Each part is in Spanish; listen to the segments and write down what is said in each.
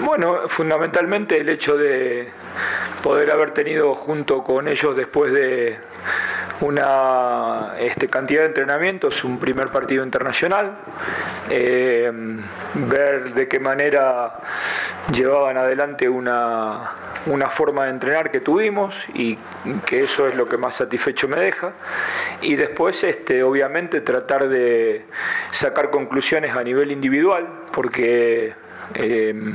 Bueno, fundamentalmente el hecho de poder haber tenido junto con ellos después de una este, cantidad de entrenamientos, un primer partido internacional, eh, ver de qué manera llevaban adelante una, una forma de entrenar que tuvimos y que eso es lo que más satisfecho me deja. Y después, este, obviamente, tratar de sacar conclusiones a nivel individual, porque eh,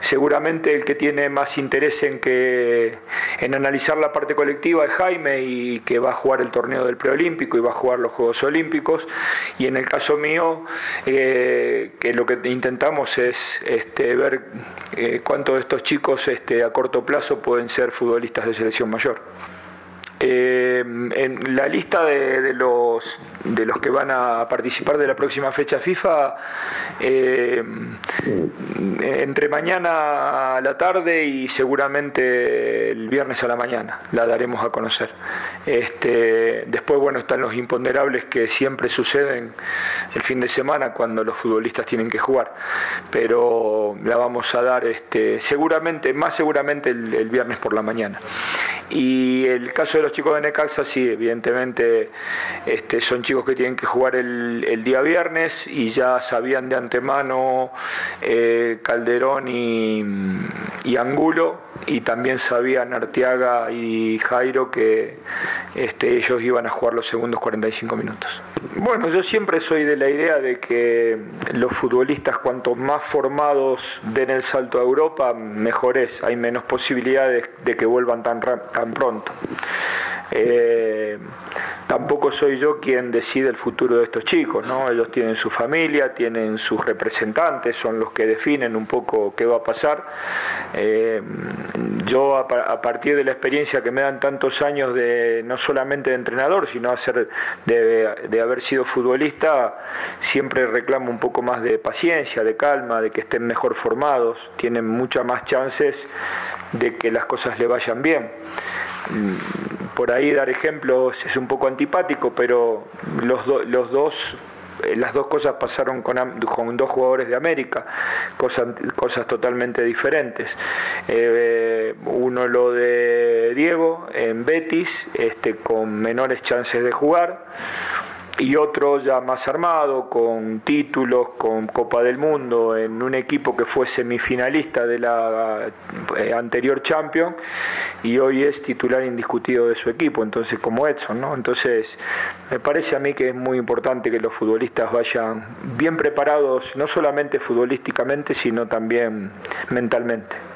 seguramente el que tiene más interés en que en analizar la parte colectiva es Jaime y que va a jugar el torneo del preolímpico y va a jugar los Juegos Olímpicos y en el caso mío eh, que lo que intentamos es este, ver eh, cuántos de estos chicos este, a corto plazo pueden ser futbolistas de selección mayor. Eh, en la lista de, los, de los que van a participar de la próxima fecha FIFA, eh, entre mañana a la tarde y seguramente el viernes a la mañana la daremos a conocer. Este, después, bueno, están los imponderables que siempre suceden el fin de semana cuando los futbolistas tienen que jugar, pero la vamos a dar este, seguramente, más seguramente el, viernes por la mañana. Y el caso de los chicos de Necaxa, sí, evidentemente este, son chicos que tienen que jugar el, día viernes y ya sabían de antemano eh, Calderón y, y, Angulo y también sabían Arteaga y Jairo que este, ellos iban a jugar los segundos 45 minutos. Bueno, yo siempre soy de la idea de que los futbolistas cuanto más formados den el salto a Europa, mejor es, hay menos posibilidades de que vuelvan tan, tan pronto. Eh, tampoco soy yo quien decide el futuro de estos chicos, ¿no? Ellos tienen su familia, tienen sus representantes, son los que definen un poco qué va a pasar. Eh, yo a, partir de la experiencia que me dan tantos años de no solamente de entrenador, sino hacer de, de haber sido futbolista, siempre reclamo un poco más de paciencia, de calma, de que estén mejor formados, tienen muchas más chances de que las cosas le vayan bien. Por ahí dar ejemplos es un poco antipático, pero los, los dos las dos cosas pasaron con, con, dos jugadores de América, cosas, cosas totalmente diferentes. Eh, uno lo de Diego en Betis, este, con menores chances de jugar y otro ya más armado, con títulos, con Copa del Mundo, en un equipo que fue semifinalista de la eh, anterior Champions y hoy es titular indiscutido de su equipo, entonces como Edson, ¿no? Entonces me parece a mí que es muy importante que los futbolistas vayan bien preparados, no solamente futbolísticamente, sino también mentalmente.